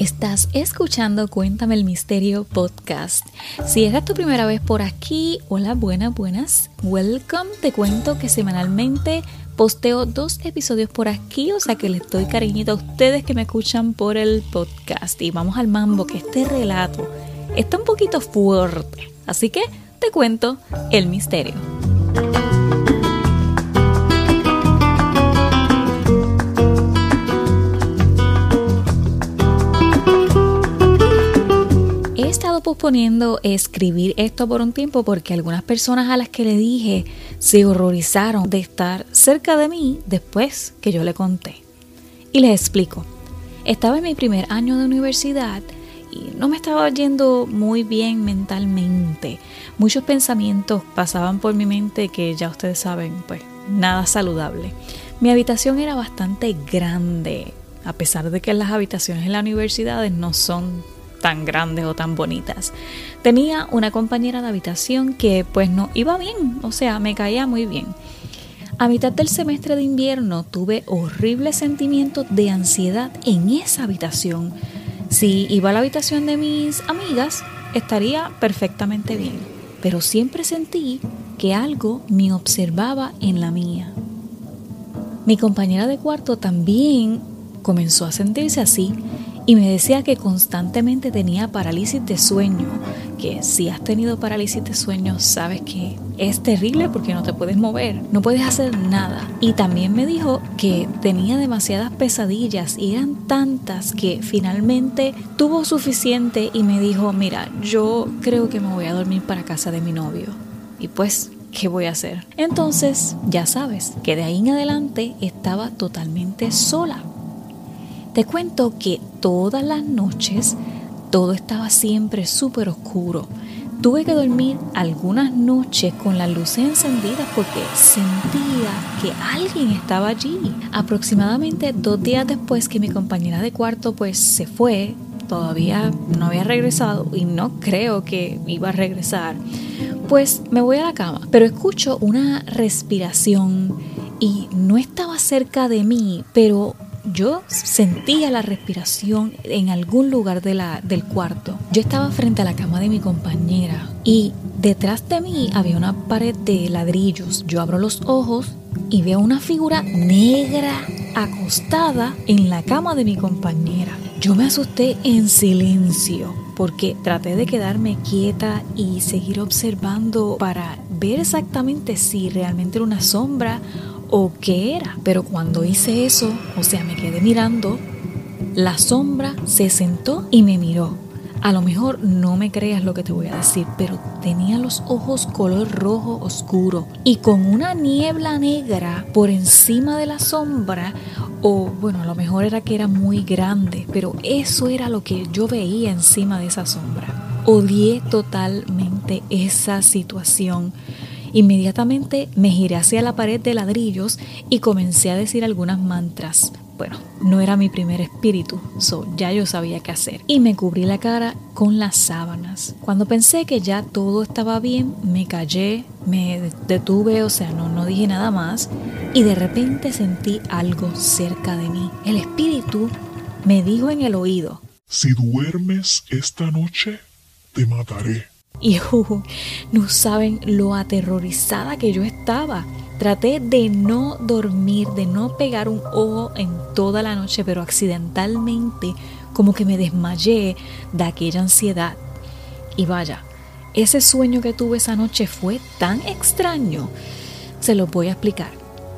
Estás escuchando Cuéntame el Misterio podcast. Si es tu primera vez por aquí, hola, buenas, buenas. Welcome. Te cuento que semanalmente posteo dos episodios por aquí, o sea que les doy cariñito a ustedes que me escuchan por el podcast. Y vamos al mambo, que este relato está un poquito fuerte. Así que te cuento el misterio. Posponiendo escribir esto por un tiempo porque algunas personas a las que le dije se horrorizaron de estar cerca de mí después que yo le conté. Y les explico. Estaba en mi primer año de universidad y no me estaba yendo muy bien mentalmente. Muchos pensamientos pasaban por mi mente que ya ustedes saben, pues nada saludable. Mi habitación era bastante grande, a pesar de que las habitaciones en las universidades no son tan grandes o tan bonitas. Tenía una compañera de habitación que pues no iba bien, o sea, me caía muy bien. A mitad del semestre de invierno tuve horribles sentimientos de ansiedad en esa habitación. Si iba a la habitación de mis amigas, estaría perfectamente bien, pero siempre sentí que algo me observaba en la mía. Mi compañera de cuarto también comenzó a sentirse así y me decía que constantemente tenía parálisis de sueño, que si has tenido parálisis de sueño sabes que es terrible porque no te puedes mover, no puedes hacer nada. Y también me dijo que tenía demasiadas pesadillas y eran tantas que finalmente tuvo suficiente y me dijo, mira, yo creo que me voy a dormir para casa de mi novio. Y pues ¿qué voy a hacer? Entonces, ya sabes que de ahí en adelante estaba totalmente sola. Te cuento que todas las noches todo estaba siempre súper oscuro. Tuve que dormir algunas noches con las luces encendidas porque sentía que alguien estaba allí. Aproximadamente dos días después que mi compañera de cuarto pues se fue, todavía no había regresado y no creo que iba a regresar, pues me voy a la cama, pero escucho una respiración y no estaba cerca de mí, pero yo sentía la respiración en algún lugar de la, del cuarto. Yo estaba frente a la cama de mi compañera y detrás de mí había una pared de ladrillos. Yo abro los ojos y veo una figura negra acostada en la cama de mi compañera. Yo me asusté en silencio porque traté de quedarme quieta y seguir observando para ver exactamente si realmente era una sombra o qué era. Pero cuando hice eso, o sea, me quedé mirando, la sombra se sentó y me miró. A lo mejor no me creas lo que te voy a decir, pero tenía los ojos color rojo oscuro y con una niebla negra por encima de la sombra, o bueno, a lo mejor era que era muy grande, pero eso era lo que yo veía encima de esa sombra. Odié totalmente esa situación. Inmediatamente me giré hacia la pared de ladrillos y comencé a decir algunas mantras. Bueno, no era mi primer espíritu, so ya yo sabía qué hacer. Y me cubrí la cara con las sábanas. Cuando pensé que ya todo estaba bien, me callé, me detuve, o sea, no, no dije nada más. Y de repente sentí algo cerca de mí. El espíritu me dijo en el oído. Si duermes esta noche, te mataré. Y no saben lo aterrorizada que yo estaba. Traté de no dormir, de no pegar un ojo en toda la noche, pero accidentalmente como que me desmayé de aquella ansiedad. Y vaya, ese sueño que tuve esa noche fue tan extraño. Se lo voy a explicar.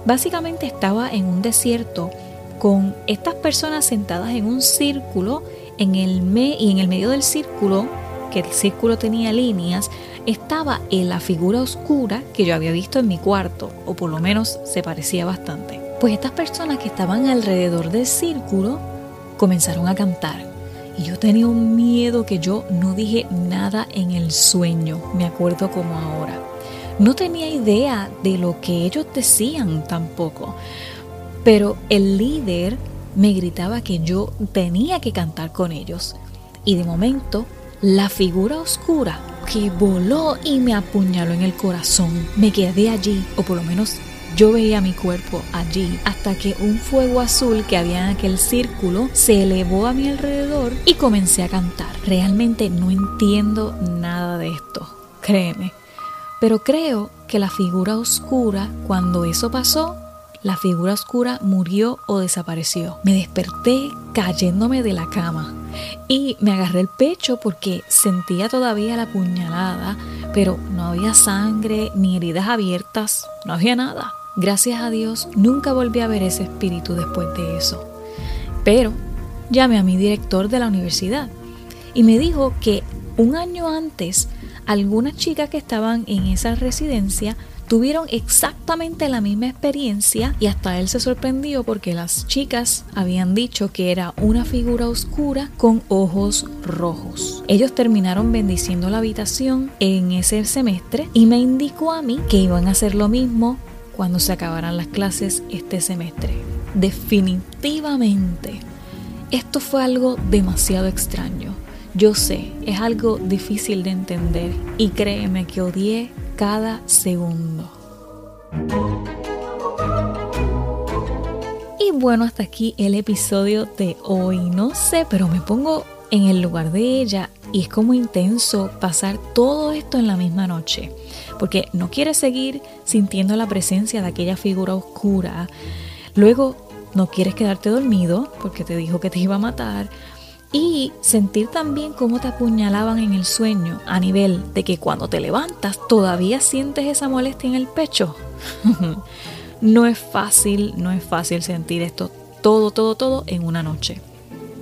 Básicamente estaba en un desierto con estas personas sentadas en un círculo en el me y en el medio del círculo que el círculo tenía líneas, estaba en la figura oscura que yo había visto en mi cuarto, o por lo menos se parecía bastante. Pues estas personas que estaban alrededor del círculo comenzaron a cantar. Y yo tenía un miedo que yo no dije nada en el sueño, me acuerdo como ahora. No tenía idea de lo que ellos decían tampoco. Pero el líder me gritaba que yo tenía que cantar con ellos. Y de momento la figura oscura que voló y me apuñaló en el corazón. Me quedé allí, o por lo menos Yo veía mi cuerpo allí hasta que un fuego azul que había en aquel círculo se elevó a mi alrededor y comencé a cantar. Realmente no entiendo nada de esto, créeme. Pero creo que la figura oscura, cuando eso pasó, la figura oscura murió o desapareció. Me desperté cayéndome de la cama y me agarré el pecho porque sentía todavía la puñalada, pero no había sangre ni heridas abiertas, no había nada. Gracias a Dios nunca volví a ver ese espíritu después de eso. Pero llamé a mi director de la universidad y me dijo que un año antes algunas chicas que estaban en esa residencia tuvieron exactamente la misma experiencia y hasta él se sorprendió porque las chicas habían dicho que era una figura oscura con ojos rojos. Ellos terminaron bendiciendo la habitación en ese semestre y me indicó a mí que iban a hacer lo mismo cuando se acabaran las clases este semestre. Definitivamente, esto fue algo demasiado extraño. Yo sé, es algo difícil de entender y créeme que odié cada segundo. Y bueno, hasta aquí el episodio de hoy. No sé, pero me pongo en el lugar de ella y es como intenso pasar todo esto en la misma noche, porque no quieres seguir sintiendo la presencia de aquella figura oscura. Luego no quieres quedarte dormido porque te dijo que te iba a matar y sentir también cómo te apuñalaban en el sueño a nivel de que cuando te levantas todavía sientes esa molestia en el pecho. no es fácil, no es fácil sentir esto todo, todo, todo en una noche.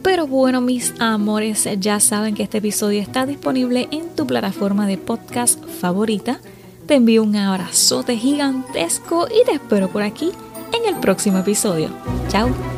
Pero bueno, mis amores, ya saben que este episodio está disponible en tu plataforma de podcast favorita. Te envío un abrazote gigantesco y te espero por aquí en el próximo episodio. Chao.